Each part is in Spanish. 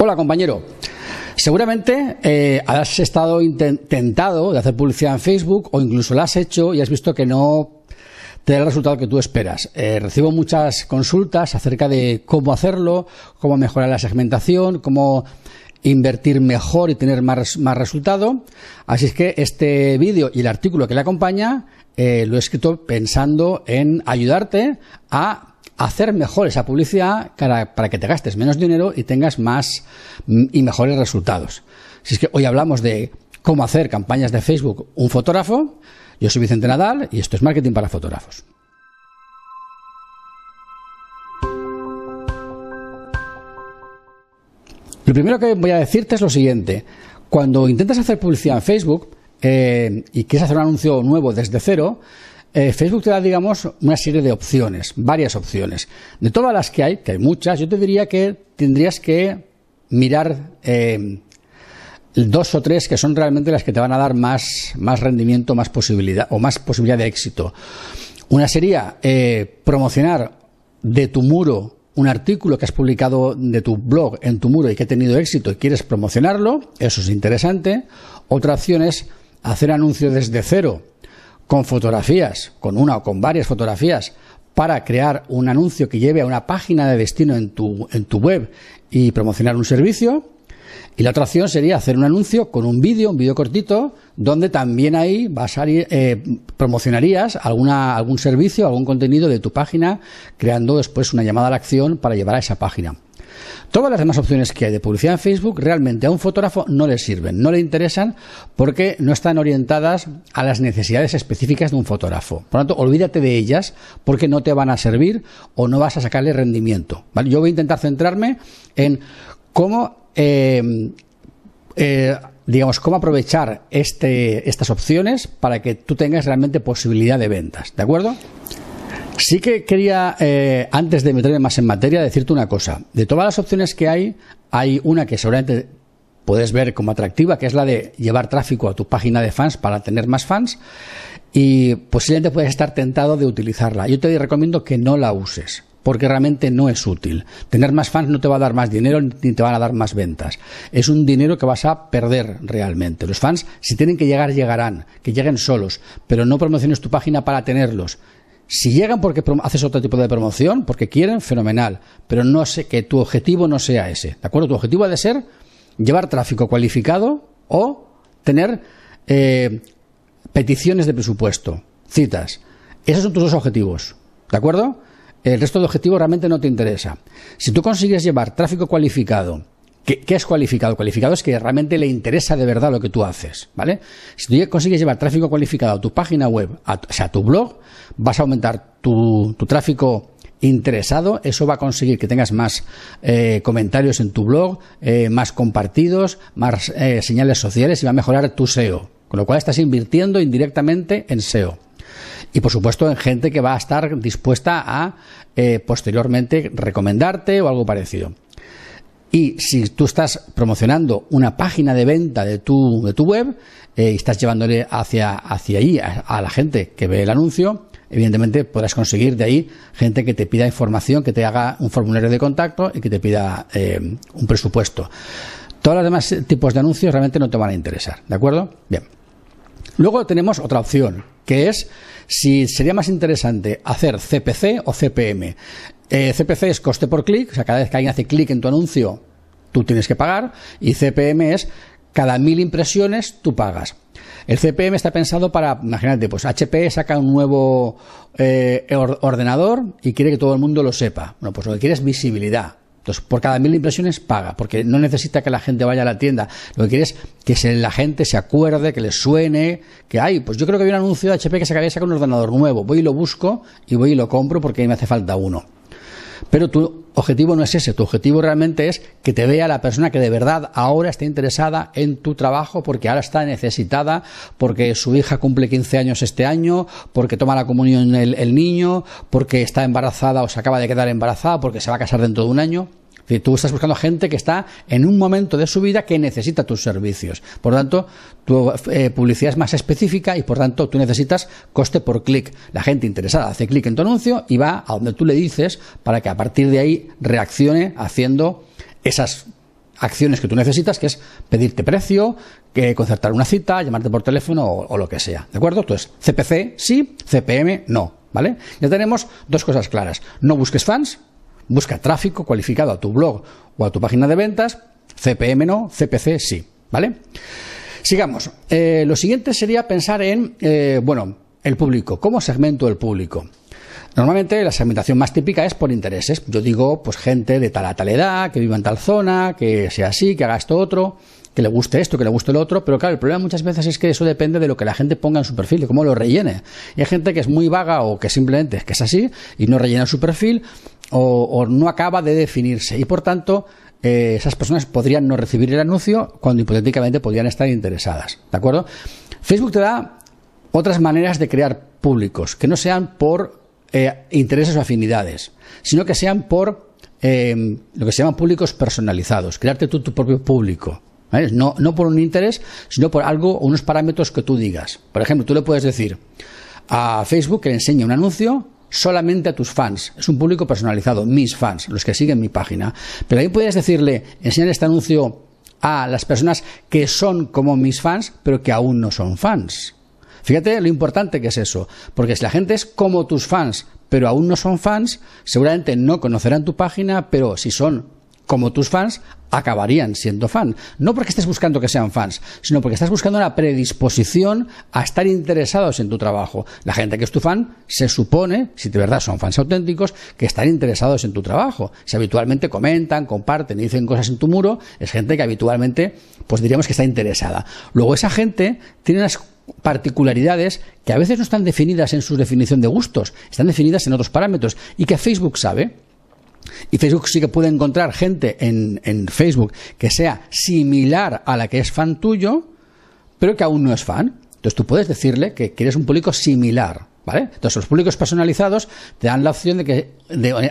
Hola compañero. Seguramente eh, has estado intentado de hacer publicidad en Facebook o incluso lo has hecho y has visto que no te da el resultado que tú esperas. Eh, recibo muchas consultas acerca de cómo hacerlo, cómo mejorar la segmentación, cómo invertir mejor y tener más, más resultado. Así es que este vídeo y el artículo que le acompaña eh, lo he escrito pensando en ayudarte a hacer mejor esa publicidad para, para, que te gastes menos dinero y tengas más mm, y mejores resultados. Si es que hoy hablamos de cómo hacer campañas de Facebook un fotógrafo, yo soy Vicente Nadal y esto es Marketing para Fotógrafos. Lo primero que voy a decirte es lo siguiente. Cuando intentas hacer publicidad en Facebook eh, y quieres hacer un anuncio nuevo desde cero, eh, Facebook te da, digamos, una serie de opciones, varias opciones. De todas las que hay, que hay muchas, yo te diría que tendrías que mirar eh, dos o tres que son realmente las que te van a dar más, más rendimiento, más posibilidad o más posibilidad de éxito. Una sería eh, promocionar de tu muro un artículo que has publicado de tu blog en tu muro y que ha tenido éxito y quieres promocionarlo, eso es interesante. Otra opción es hacer anuncios desde cero con fotografías, con una o con varias fotografías, para crear un anuncio que lleve a una página de destino en tu, en tu web y promocionar un servicio. Y la otra opción sería hacer un anuncio con un vídeo, un vídeo cortito, donde también ahí vas a, eh, promocionarías alguna, algún servicio, algún contenido de tu página, creando después una llamada a la acción para llevar a esa página. Todas las demás opciones que hay de publicidad en Facebook realmente a un fotógrafo no le sirven, no le interesan porque no están orientadas a las necesidades específicas de un fotógrafo. Por lo tanto, olvídate de ellas porque no te van a servir o no vas a sacarle rendimiento. Yo voy a intentar centrarme en cómo eh, eh, digamos, cómo aprovechar este, estas opciones para que tú tengas realmente posibilidad de ventas. ¿De acuerdo? Sí que quería, eh, antes de meterme más en materia, decirte una cosa. De todas las opciones que hay, hay una que seguramente puedes ver como atractiva, que es la de llevar tráfico a tu página de fans para tener más fans y posiblemente puedes estar tentado de utilizarla. Yo te recomiendo que no la uses porque realmente no es útil. Tener más fans no te va a dar más dinero ni te van a dar más ventas. Es un dinero que vas a perder realmente. Los fans, si tienen que llegar, llegarán, que lleguen solos, pero no promociones tu página para tenerlos. Si llegan porque haces otro tipo de promoción, porque quieren, fenomenal. Pero no sé que tu objetivo no sea ese. ¿De acuerdo? Tu objetivo ha de ser llevar tráfico cualificado o tener eh, peticiones de presupuesto, citas. Esos son tus dos objetivos. ¿De acuerdo? El resto de objetivos realmente no te interesa. Si tú consigues llevar tráfico cualificado, ¿Qué, es cualificado? Cualificado es que realmente le interesa de verdad lo que tú haces, ¿vale? Si tú consigues llevar tráfico cualificado a tu página web, o sea, a tu blog, vas a aumentar tu, tráfico interesado, eso va a conseguir que tengas más eh, comentarios en tu blog, eh, más compartidos, más eh, señales sociales y va a mejorar tu SEO. Con lo cual estás invirtiendo indirectamente en SEO. Y por supuesto en gente que va a estar dispuesta a posteriormente recomendarte o algo parecido. Y si tú estás promocionando una página de venta de tu, de tu web eh, y estás llevándole hacia, hacia ahí a, la gente que ve el anuncio, evidentemente podrás conseguir de ahí gente que te pida información, que te haga un formulario de contacto y que te pida eh, un presupuesto. Todos los demás tipos de anuncios realmente no te van a interesar, ¿de acuerdo? Bien. Luego tenemos otra opción, que es si sería más interesante hacer CPC o CPM. Eh, CPC es coste por clic, o sea, cada vez que alguien hace clic en tu anuncio, tú tienes que pagar, y CPM es cada mil impresiones tú pagas. El CPM está pensado para, imagínate, pues HP saca un nuevo eh, ordenador y quiere que todo el mundo lo sepa. Bueno, pues lo que quiere es visibilidad. Entonces, por cada mil impresiones paga, porque no necesita que la gente vaya a la tienda. Lo que quiere es que la gente se acuerde, que le suene, que hay, pues yo creo que hay un anuncio de HP que sacaría saca un ordenador nuevo. Voy y lo busco y voy y lo compro porque me hace falta uno. Pero tu objetivo no es ese, tu objetivo realmente es que te vea la persona que de verdad ahora está interesada en tu trabajo porque ahora está necesitada, porque su hija cumple 15 años este año, porque toma la comunión el, el niño, porque está embarazada o se acaba de quedar embarazada, porque se va a casar dentro de un año tú estás buscando gente que está en un momento de su vida que necesita tus servicios. Por tanto, tu eh, publicidad es más específica y por tanto tú necesitas coste por clic. La gente interesada hace clic en tu anuncio y va a donde tú le dices para que a partir de ahí reaccione haciendo esas acciones que tú necesitas, que es pedirte precio, que concertar una cita, llamarte por teléfono o, lo que sea. ¿De acuerdo? Entonces, CPC sí, CPM no. ¿Vale? Ya tenemos dos cosas claras. No busques fans, busca tráfico cualificado a tu blog o a tu página de ventas. CPM no, CPC sí. ¿Vale? Sigamos. Eh, lo siguiente sería pensar en, eh, bueno, el público. ¿Cómo segmento el público? Normalmente la segmentación más típica es por intereses. Yo digo, pues gente de tal a tal edad, que viva en tal zona, que sea así, que haga esto otro, que le guste esto, que le guste lo otro. Pero claro, el problema muchas veces es que eso depende de lo que la gente ponga en su perfil, de cómo lo rellene. Y hay gente que es muy vaga o que simplemente es que es así y no rellena su perfil o, no acaba de definirse. Y por tanto, eh, esas personas podrían no recibir el anuncio cuando hipotéticamente podrían estar interesadas. ¿De acuerdo? Facebook te da otras maneras de crear públicos que no sean por eh, intereses o afinidades, sino que sean por eh, lo que se llaman públicos personalizados, crearte tú tu propio público. No, no por un interés, sino por algo o unos parámetros que tú digas. Por ejemplo, tú le puedes decir a Facebook que le enseñe un anuncio solamente a tus fans. Es un público personalizado, mis fans, los que siguen mi página. Pero ahí puedes decirle, enseñar este anuncio a las personas que son como mis fans, pero que aún no son fans. Fíjate lo importante que es eso, porque si la gente es como tus fans, pero aún no son fans, seguramente no conocerán tu página, pero si son como tus fans, acabarían siendo fan. No porque estés buscando que sean fans, sino porque estás buscando una predisposición a estar interesados en tu trabajo. La gente que es tu fan se supone, si de verdad son fans auténticos, que están interesados en tu trabajo. Si habitualmente comentan, comparten y dicen cosas en tu muro, es gente que habitualmente, pues diríamos que está interesada. Luego esa gente tiene unas particularidades que a veces no están definidas en su definición de gustos, están definidas en otros parámetros y que Facebook sabe. Y Facebook sí que puede encontrar gente en, Facebook que sea similar a la que es fan tuyo, pero que aún no es fan. Entonces tú puedes decirle que quieres un público similar. ¿Vale? Entonces los públicos personalizados te dan la opción de que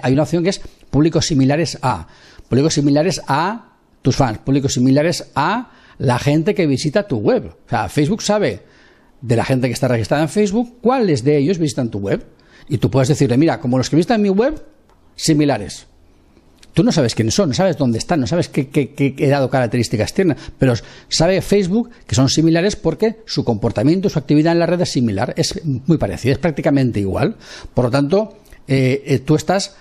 hay una opción que es públicos similares a, públicos similares a tus fans, públicos similares a la gente que visita tu web. O sea, Facebook sabe de la gente que está registrada en Facebook, cuáles de ellos visitan tu web. Y tú puedes decirle, mira, como los que visitan mi web, similares. Tú no sabes quiénes son, no sabes dónde están, no sabes qué, qué, qué, dado características tienen, pero sabe Facebook que son similares porque su comportamiento, su actividad en la red es similar, es muy parecida, es prácticamente igual. Por lo tanto, eh, eh, tú estás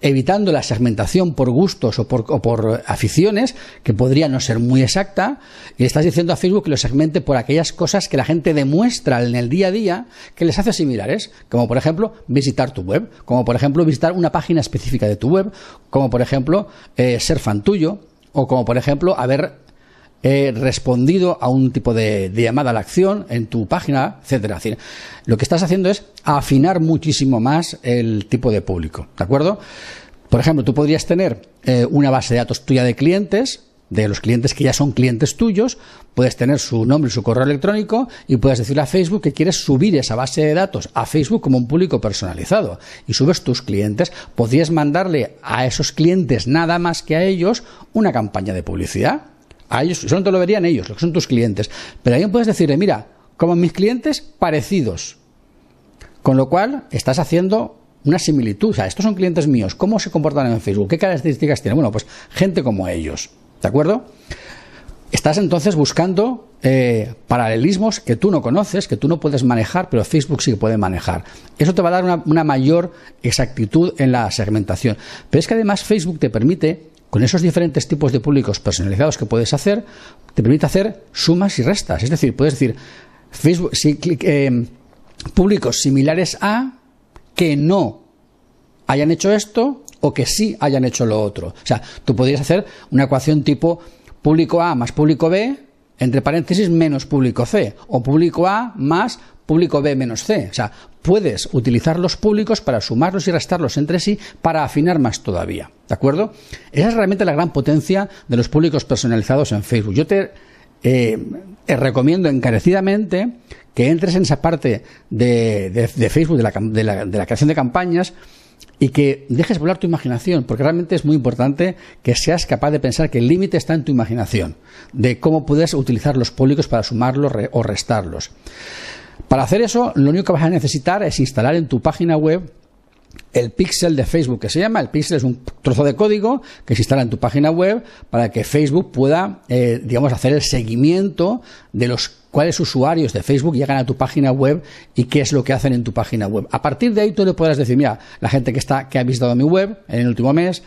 evitando la segmentación por gustos o por, aficiones, que podría no ser muy exacta, y estás diciendo a Facebook que lo segmente por aquellas cosas que la gente demuestra en el día a día que les hace similares, como por ejemplo visitar tu web, como por ejemplo visitar una página específica de tu web, como por ejemplo eh, ser fan tuyo, o como por ejemplo haber he respondido a un tipo de, llamada a la acción en tu página, etcétera. lo que estás haciendo es afinar muchísimo más el tipo de público, ¿de acuerdo? Por ejemplo, tú podrías tener eh, una base de datos tuya de clientes, de los clientes que ya son clientes tuyos, puedes tener su nombre y su correo electrónico y puedes decirle a Facebook que quieres subir esa base de datos a Facebook como un público personalizado y subes tus clientes. Podrías mandarle a esos clientes nada más que a ellos una campaña de publicidad a ellos, solo te lo verían ellos, los que son tus clientes. Pero ahí puedes decirle, mira, como mis clientes parecidos. Con lo cual, estás haciendo una similitud. O sea, estos son clientes míos. ¿Cómo se comportan en Facebook? ¿Qué características tienen? Bueno, pues gente como ellos. ¿De acuerdo? Estás entonces buscando eh, paralelismos que tú no conoces, que tú no puedes manejar, pero Facebook sí que puede manejar. Eso te va a dar una, una mayor exactitud en la segmentación. Pero es que además Facebook te permite con esos diferentes tipos de públicos personalizados que puedes hacer, te permite hacer sumas y restas. Es decir, puedes decir Facebook, eh, públicos similares a que no hayan hecho esto o que sí hayan hecho lo otro. O sea, tú podrías hacer una ecuación tipo público A más público B, entre paréntesis, menos público C, o público A más público B menos C. O sea, puedes utilizar los públicos para sumarlos y restarlos entre sí para afinar más todavía. ¿De acuerdo? Esa es realmente la gran potencia de los públicos personalizados en Facebook. Yo te eh, recomiendo encarecidamente que entres en esa parte de, Facebook, de la, de la creación de campañas, y que dejes volar tu imaginación, porque realmente es muy importante que seas capaz de pensar que el límite está en tu imaginación, de cómo puedes utilizar los públicos para sumarlos o restarlos. Para hacer eso, lo único que vas a necesitar es instalar en tu página web el pixel de Facebook que se llama. El pixel es un trozo de código que se instala en tu página web para que Facebook pueda, eh, digamos, hacer el seguimiento de los cuáles usuarios de Facebook llegan a tu página web y qué es lo que hacen en tu página web. A partir de ahí tú le podrás decir, mira, la gente que está que ha visitado mi web en el último mes,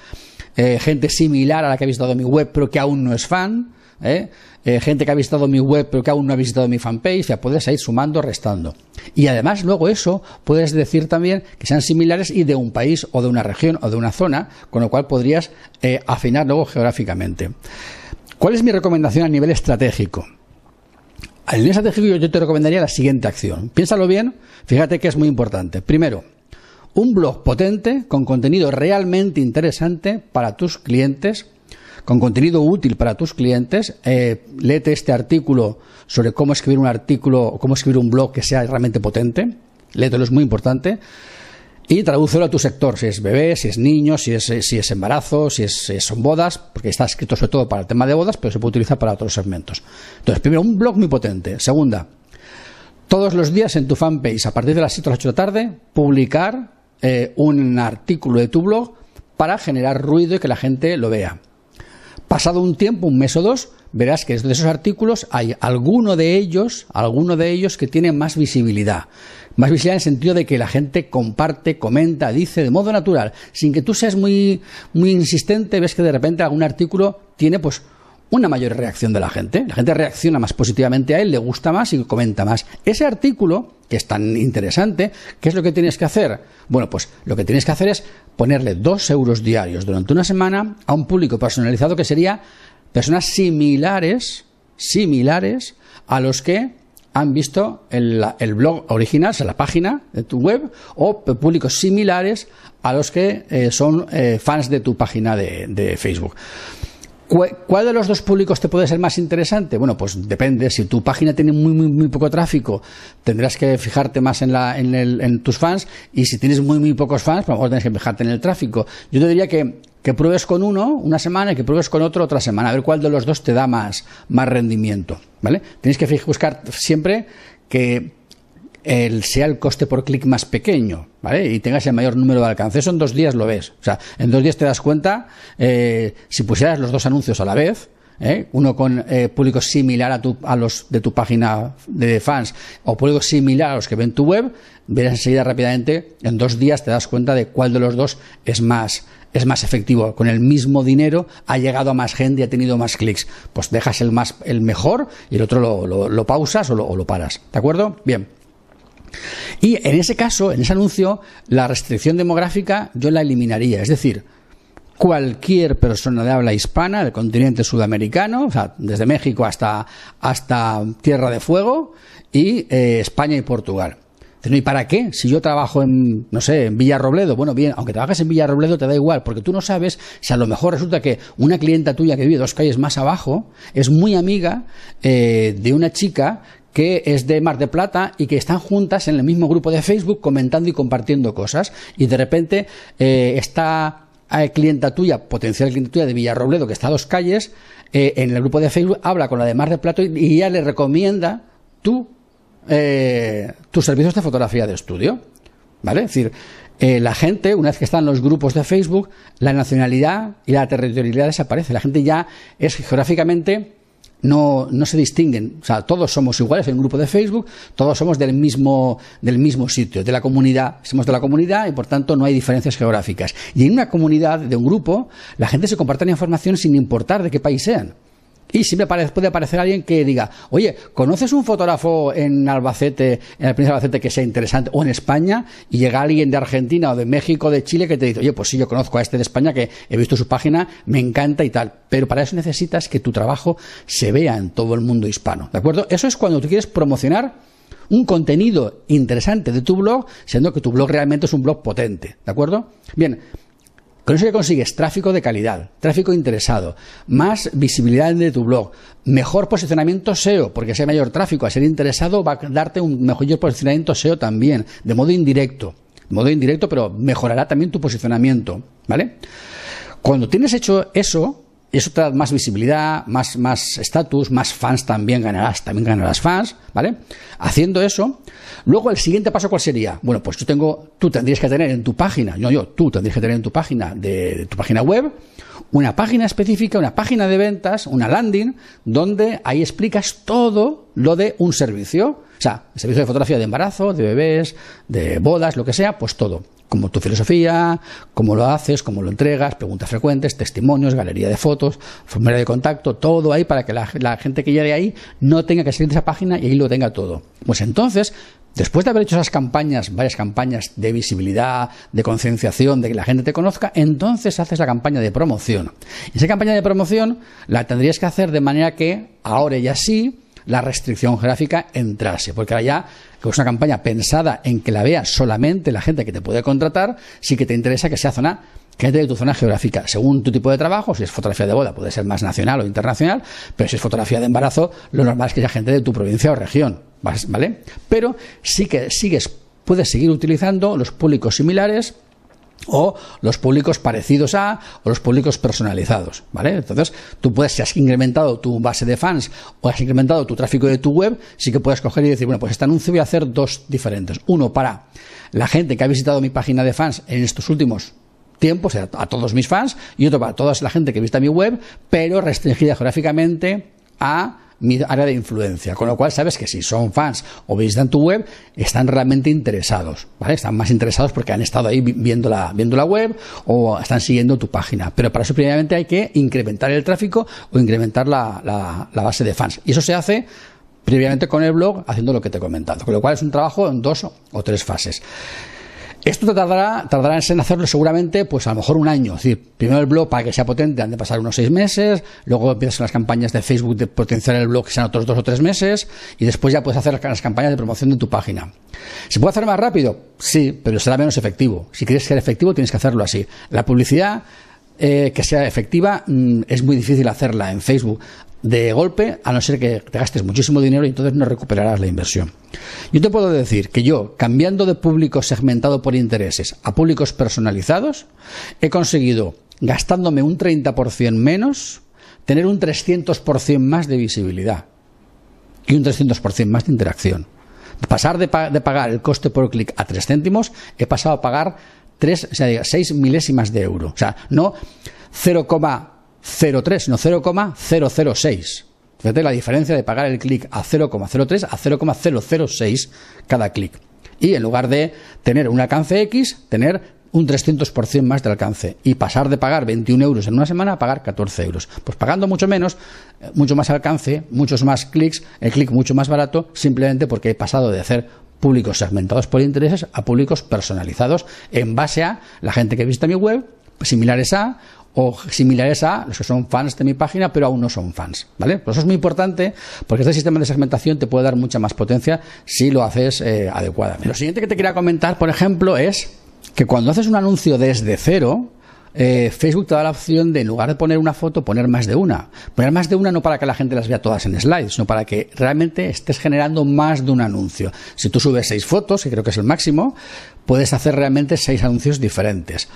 eh, gente similar a la que ha visitado mi web pero que aún no es fan, ¿eh? Eh, gente que ha visitado mi web pero que aún no ha visitado mi fanpage, ya puedes ir sumando, restando. Y además luego eso puedes decir también que sean similares y de un país o de una región o de una zona, con lo cual podrías eh, afinar luego geográficamente. ¿Cuál es mi recomendación a nivel estratégico? A nivel estratégico yo te recomendaría la siguiente acción. Piénsalo bien, fíjate que es muy importante. Primero, un blog potente con contenido realmente interesante para tus clientes con contenido útil para tus clientes. Eh, léete este artículo sobre cómo escribir un artículo o cómo escribir un blog que sea realmente potente. Léetelo, es muy importante. Y tradúcelo a tu sector, si es bebé, si es niño, si es, si es embarazo, si, es, son bodas, porque está escrito sobre todo para el tema de bodas, pero se puede utilizar para otros segmentos. Entonces, primero, un blog muy potente. Segunda, todos los días en tu fanpage, a partir de las 7 o las 8 de la tarde, publicar eh, un artículo de tu blog para generar ruido y que la gente lo vea. Pasado un tiempo, un mes o dos, verás que de esos artículos hay alguno de ellos, alguno de ellos que tiene más visibilidad. Más visibilidad en el sentido de que la gente comparte, comenta, dice de modo natural, sin que tú seas muy, muy insistente, ves que de repente algún artículo tiene pues una mayor reacción de la gente. La gente reacciona más positivamente a él, le gusta más y comenta más. Ese artículo, que es tan interesante, ¿qué es lo que tienes que hacer? Bueno, pues lo que tienes que hacer es ponerle dos euros diarios durante una semana a un público personalizado que sería personas similares, similares a los que han visto el, blog original, o sea, la página de tu web, o públicos similares a los que eh, son eh, fans de tu página de Facebook. ¿Cuál de los dos públicos te puede ser más interesante? Bueno, pues depende. Si tu página tiene muy, muy, muy poco tráfico, tendrás que fijarte más en, la, en, el, en tus fans. Y si tienes muy, muy pocos fans, pues a lo mejor tienes que fijarte en el tráfico. Yo te diría que, que pruebes con uno una semana y que pruebes con otro otra semana. A ver cuál de los dos te da más, más rendimiento. ¿Vale? Tienes que buscar siempre que el, sea el coste por clic más pequeño, ¿vale? Y tengas el mayor número de alcance. Eso en dos días lo ves. O sea, en dos días te das cuenta, eh, si pusieras los dos anuncios a la vez, ¿eh? uno con eh, público similar a, tu, a los de tu página de fans o público similar a los que ven tu web, verás enseguida rápidamente, en dos días te das cuenta de cuál de los dos es más, es más efectivo. Con el mismo dinero ha llegado a más gente y ha tenido más clics. Pues dejas el, más, el mejor y el otro lo, lo, pausas o lo, o lo paras. ¿De acuerdo? Bien. Y en ese caso, en ese anuncio, la restricción demográfica yo la eliminaría. Es decir, cualquier persona de habla hispana del continente sudamericano, o sea, desde México hasta, hasta Tierra de Fuego, y eh, España y Portugal. ¿y para qué? Si yo trabajo en, no sé, en Villarrobledo, bueno, bien, aunque trabajes en Villarrobledo te da igual, porque tú no sabes si a lo mejor resulta que una clienta tuya que vive dos calles más abajo es muy amiga eh, de una chica que es de Mar de Plata y que están juntas en el mismo grupo de Facebook comentando y compartiendo cosas y de repente eh, esta eh, clienta tuya, potencial clienta tuya de Villarrobledo que está a dos calles, eh, en el grupo de Facebook habla con la de Mar de Plata y, ella le recomienda tú, tus servicios de fotografía de estudio. ¿Vale? Es decir, la gente, una vez que están en los grupos de Facebook, la nacionalidad y la territorialidad desaparece. La gente ya es geográficamente no, no se distinguen. O sea, todos somos iguales en un grupo de Facebook, todos somos del mismo, del mismo sitio, de la comunidad. Somos de la comunidad y por tanto no hay diferencias geográficas. Y en una comunidad, de un grupo, la gente se comparte la información sin importar de qué país sean. Y siempre puede aparecer alguien que diga, oye, ¿conoces un fotógrafo en Albacete, en el de Albacete que sea interesante? O en España, y llega alguien de Argentina o de México, de Chile, que te dice, oye, pues sí, yo conozco a este de España, que he visto su página, me encanta y tal. Pero para eso necesitas que tu trabajo se vea en todo el mundo hispano. ¿De acuerdo? Eso es cuando tú quieres promocionar un contenido interesante de tu blog, siendo que tu blog realmente es un blog potente. ¿De acuerdo? Bien, con eso que consigues tráfico de calidad, tráfico interesado, más visibilidad de tu blog, mejor posicionamiento SEO, porque si hay mayor tráfico, a ser interesado va a darte un mejor posicionamiento SEO también, de modo indirecto. De modo indirecto, pero mejorará también tu posicionamiento, ¿vale? Cuando tienes hecho eso, eso te da más visibilidad, más más estatus, más fans también ganarás, también ganarás fans, ¿vale? Haciendo eso, luego el siguiente paso cuál sería? Bueno, pues yo tengo, tú tendrías que tener en tu página, no yo, tú tendrías que tener en tu página de, tu página web una página específica, una página de ventas, una landing, donde ahí explicas todo lo de un servicio. O sea, el servicio de fotografía de embarazo, de bebés, de bodas, lo que sea, pues todo como tu filosofía, cómo lo haces, cómo lo entregas, preguntas frecuentes, testimonios, galería de fotos, formulario de contacto, todo ahí para que la, gente que llegue ahí no tenga que salir de esa página y ahí lo tenga todo. Pues entonces, después de haber hecho esas campañas, varias campañas de visibilidad, de concienciación, de que la gente te conozca, entonces haces la campaña de promoción. Y esa campaña de promoción la tendrías que hacer de manera que ahora ya sí la restricción geográfica entrase, porque ahora ya que es una campaña pensada en que la vea solamente la gente que te puede contratar, sí que te interesa que sea zona que de tu zona geográfica, según tu tipo de trabajo, si es fotografía de boda puede ser más nacional o internacional, pero si es fotografía de embarazo, lo normal es que sea gente de tu provincia o región, ¿vale? Pero sí que sigues, puedes seguir utilizando los públicos similares o los públicos parecidos a o los públicos personalizados, ¿vale? Entonces, tú puedes, si has incrementado tu base de fans o has incrementado tu tráfico de tu web, sí que puedes coger y decir, bueno, pues este anuncio voy a hacer dos diferentes. Uno para la gente que ha visitado mi página de fans en estos últimos tiempos, a, a todos mis fans, y otro para toda la gente que visita mi web, pero restringida geográficamente a mi área de influencia. Con lo cual sabes que si son fans o visitan tu web, están realmente interesados, ¿vale? Están más interesados porque han estado ahí viendo la, viendo la web o están siguiendo tu página. Pero para eso previamente hay que incrementar el tráfico o incrementar la, la base de fans. Y eso se hace previamente con el blog haciendo lo que te he comentado. Con lo cual es un trabajo en dos o tres fases. Esto tardará, tardará en hacerlo seguramente, pues a lo mejor un año. Es decir, primero el blog para que sea potente han de pasar unos seis meses, luego empiezas las campañas de Facebook de potenciar el blog que sean otros dos o tres meses, y después ya puedes hacer las campañas de promoción de tu página. ¿Se puede hacer más rápido? Sí, pero será menos efectivo. Si quieres ser efectivo, tienes que hacerlo así. La publicidad eh, que sea efectiva mm, es muy difícil hacerla en Facebook de golpe, a no ser que te gastes muchísimo dinero y entonces no recuperarás la inversión. Yo te puedo decir que yo, cambiando de público segmentado por intereses a públicos personalizados, he conseguido, gastándome un 30% menos, tener un 300% más de visibilidad y un 300% más de interacción. Pasar de, pagar el coste por clic a 3 céntimos, he pasado a pagar 3, o sea, 6 milésimas de euro. O sea, no 0, 0,3, sino 0,006. Fíjate la diferencia de pagar el clic a 0,03 a 0,006 cada clic. Y en lugar de tener un alcance X, tener un 300% más de alcance y pasar de pagar 21 euros en una semana a pagar 14 euros. Pues pagando mucho menos, eh, mucho más alcance, muchos más clics, el clic mucho más barato, simplemente porque he pasado de hacer públicos segmentados por intereses a públicos personalizados en base a la gente que visita mi web, similares a o similares a los que son fans de mi página, pero aún no son fans, ¿vale? Pues eso es muy importante porque este sistema de segmentación te puede dar mucha más potencia si lo haces eh, adecuadamente. Lo siguiente que te quería comentar, por ejemplo, es que cuando haces un anuncio desde cero, eh, Facebook te da la opción de, en lugar de poner una foto, poner más de una. Poner más de una no para que la gente las vea todas en slides, sino para que realmente estés generando más de un anuncio. Si tú subes seis fotos, que creo que es el máximo, puedes hacer realmente seis anuncios diferentes.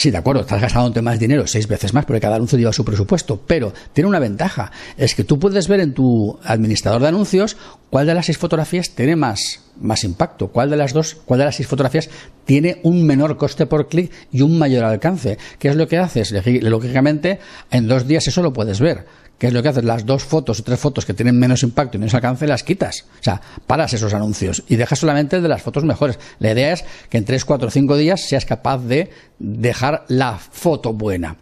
Sí, de acuerdo, estás gastándote más dinero, seis veces más, porque cada anuncio lleva su presupuesto, pero tiene una ventaja, es que tú puedes ver en tu administrador de anuncios cuál de las seis fotografías tiene más, más impacto, cuál de las dos, cuál de las seis fotografías tiene un menor coste por clic y un mayor alcance. ¿Qué es lo que haces? Lógicamente, en dos días eso lo puedes ver. ¿Qué es lo que haces? Las dos fotos o tres fotos que tienen menos impacto y menos alcance las quitas. O sea, paras esos anuncios y dejas solamente de las fotos mejores. La idea es que en tres, cuatro, cinco días seas capaz de dejar la foto buena.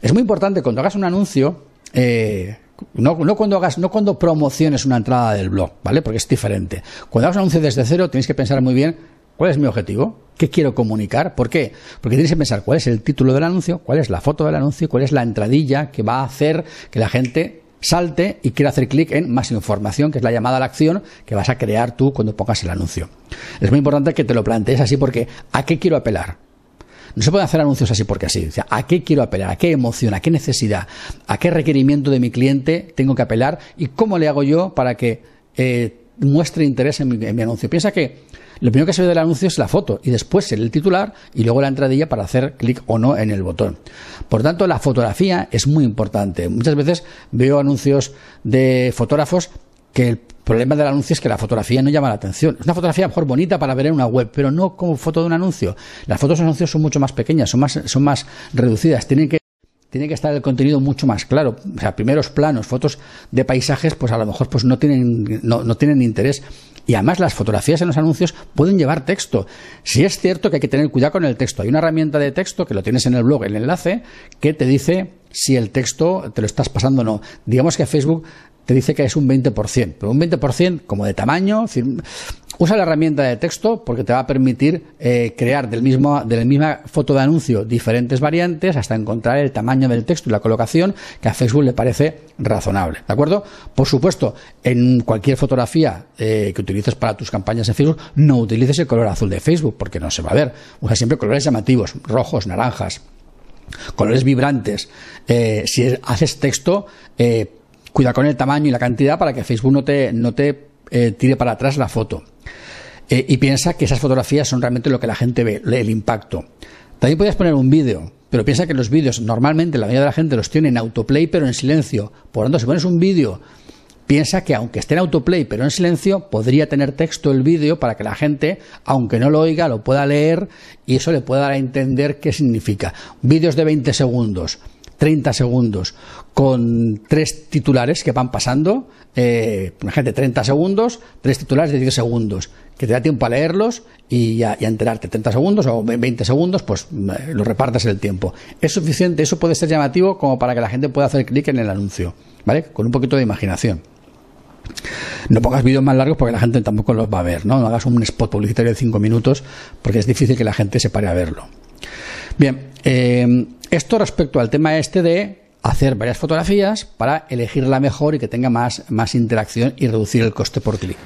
Es muy importante cuando hagas un anuncio, eh, no, no, cuando hagas, no cuando promociones una entrada del blog, ¿vale? Porque es diferente. Cuando hagas un anuncio desde cero, tienes que pensar muy bien ¿Cuál es mi objetivo? ¿Qué quiero comunicar? ¿Por qué? Porque tienes que pensar cuál es el título del anuncio, cuál es la foto del anuncio, cuál es la entradilla que va a hacer que la gente salte y quiera hacer clic en más información, que es la llamada a la acción que vas a crear tú cuando pongas el anuncio. Es muy importante que te lo plantees así porque ¿a qué quiero apelar? No se pueden hacer anuncios así porque así. ¿A qué quiero apelar? ¿A qué emoción? ¿A qué necesidad? ¿A qué requerimiento de mi cliente tengo que apelar? ¿Y cómo le hago yo para que eh, muestre interés en mi anuncio? Piensa que lo primero que se ve del anuncio es la foto y después el titular y luego la entradilla para hacer clic o no en el botón. Por tanto, la fotografía es muy importante. Muchas veces veo anuncios de fotógrafos que el problema del anuncio es que la fotografía no llama la atención. Es una fotografía mejor bonita para ver en una web, pero no como foto de un anuncio. Las fotos de anuncios son mucho más pequeñas, son más, son más reducidas, tienen que tiene que estar el contenido mucho más claro. O sea, primeros planos, fotos de paisajes, pues a lo mejor pues no tienen, no, no tienen interés. Y además las fotografías en los anuncios pueden llevar texto. Si es cierto que hay que tener cuidado con el texto. Hay una herramienta de texto que lo tienes en el blog, el enlace, que te dice si el texto te lo estás pasando o no. Digamos que Facebook te dice que es un 20%, pero un 20% como de tamaño, usa la herramienta de texto porque te va a permitir eh, crear del mismo, de la misma foto de anuncio diferentes variantes hasta encontrar el tamaño del texto y la colocación que a Facebook le parece razonable. ¿De acuerdo? Por supuesto, en cualquier fotografía eh, que utilices para tus campañas en Facebook, no utilices el color azul de Facebook porque no se va a ver. Usa siempre colores llamativos, rojos, naranjas, colores vibrantes. Eh, si haces texto, cuida con el tamaño y la cantidad para que Facebook no te, no te tire para atrás la foto. Eh, y piensa que esas fotografías son realmente lo que la gente ve, el impacto. También podías poner un vídeo, pero piensa que los vídeos normalmente la mayoría de la gente los tiene en autoplay pero en silencio. Por lo tanto, si pones un vídeo, piensa que aunque esté en autoplay pero en silencio, podría tener texto el vídeo para que la gente, aunque no lo oiga, lo pueda leer y eso le pueda dar a entender qué significa. Vídeos de 20 segundos 30 segundos con tres titulares que van pasando, eh, imagínate 30 segundos, tres titulares de 10 segundos, que te da tiempo a leerlos y a, enterarte. 30 segundos o 20 segundos, pues eh, lo repartes el tiempo. Es suficiente, eso puede ser llamativo como para que la gente pueda hacer clic en el anuncio, ¿vale? Con un poquito de imaginación. No pongas vídeos más largos porque la gente tampoco los va a ver, ¿no? No hagas un spot publicitario de 5 minutos porque es difícil que la gente se pare a verlo. Bien, eh, esto respecto al tema este de hacer varias fotografías para elegir la mejor y que tenga más, más interacción y reducir el coste por clic.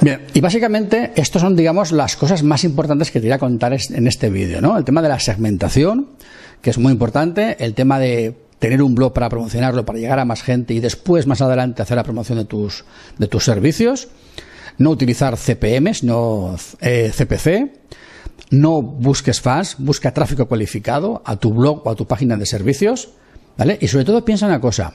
Bien, y básicamente estas son, digamos, las cosas más importantes que te voy a contar en este vídeo, ¿no? El tema de la segmentación, que es muy importante, el tema de tener un blog para promocionarlo, para llegar a más gente y después, más adelante, hacer la promoción de tus, de tus servicios, no utilizar CPMs, no CPC, eh, no busques fans, busca tráfico cualificado a tu blog o a tu página de servicios, ¿vale? Y sobre todo piensa una cosa,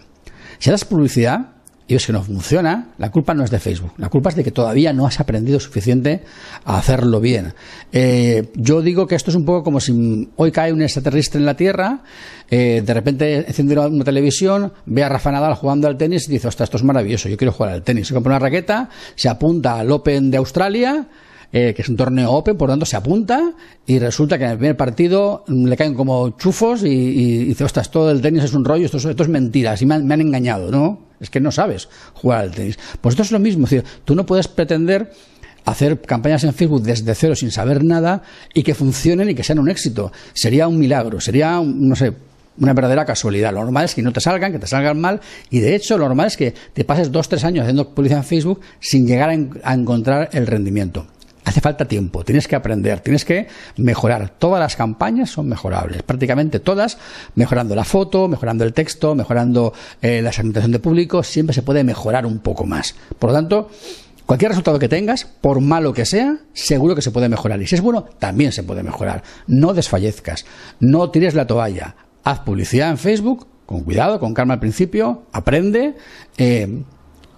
si das publicidad y ves que no funciona, la culpa no es de Facebook, la culpa es de que todavía no has aprendido suficiente a hacerlo bien. Eh, yo digo que esto es un poco como si hoy cae un extraterrestre en la Tierra, eh, de repente enciende una televisión, ve a Rafa Nadal jugando al tenis y dice, ostras, esto es maravilloso, yo quiero jugar al tenis. Se compra una raqueta, se apunta al Open de Australia, eh, que es un torneo open, por lo tanto se apunta y resulta que en el primer partido le caen como chufos y, dice, ostras, todo el tenis es un rollo, esto, esto es mentira, así me han, engañado, ¿no? Es que no sabes jugar al tenis. Pues esto es lo mismo, es tú no puedes pretender hacer campañas en Facebook desde cero sin saber nada y que funcionen y que sean un éxito. Sería un milagro, sería, no sé, una verdadera casualidad. Lo normal es que no te salgan, que te salgan mal, y de hecho lo normal es que te pases dos, tres años haciendo publicidad en Facebook sin llegar a encontrar el rendimiento hace falta tiempo, tienes que aprender, tienes que mejorar. Todas las campañas son mejorables, prácticamente todas, mejorando la foto, mejorando el texto, mejorando eh, la segmentación de público, siempre se puede mejorar un poco más. Por lo tanto, cualquier resultado que tengas, por malo que sea, seguro que se puede mejorar. Y si es bueno, también se puede mejorar. No desfallezcas, no tires la toalla, haz publicidad en Facebook, con cuidado, con calma al principio, aprende eh,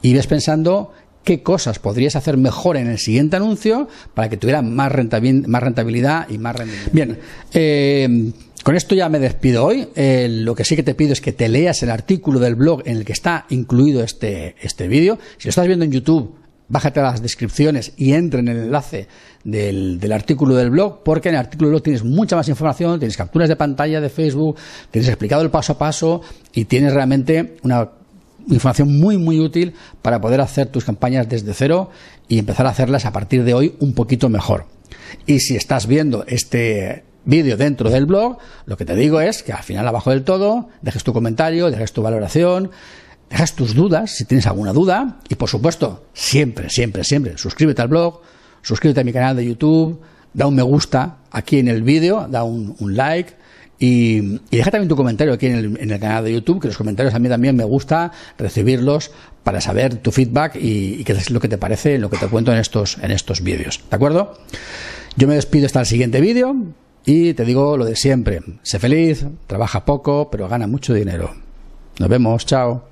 y ves pensando qué cosas podrías hacer mejor en el siguiente anuncio para que tuviera más, rentabilidad y más rendimiento. Bien, eh, con esto ya me despido hoy. Eh, lo que sí que te pido es que te leas el artículo del blog en el que está incluido este, este vídeo. Si lo estás viendo en YouTube, bájate a las descripciones y entra en el enlace del, del, artículo del blog, porque en el artículo del blog tienes mucha más información, tienes capturas de pantalla de Facebook, tienes explicado el paso a paso y tienes realmente una información muy muy útil para poder hacer tus campañas desde cero y empezar a hacerlas a partir de hoy un poquito mejor. Y si estás viendo este vídeo dentro del blog, lo que te digo es que al final abajo del todo dejes tu comentario, dejes tu valoración, dejes tus dudas si tienes alguna duda y por supuesto, siempre, siempre, siempre suscríbete al blog, suscríbete a mi canal de YouTube, da un me gusta aquí en el vídeo, da un like Y, deja también tu comentario aquí en el, canal de YouTube, que los comentarios a mí también me gusta recibirlos para saber tu feedback y, qué es lo que te parece, lo que te cuento en estos, en estos vídeos. ¿De acuerdo? Yo me despido hasta el siguiente vídeo y te digo lo de siempre. Sé feliz, trabaja poco, pero gana mucho dinero. Nos vemos, chao.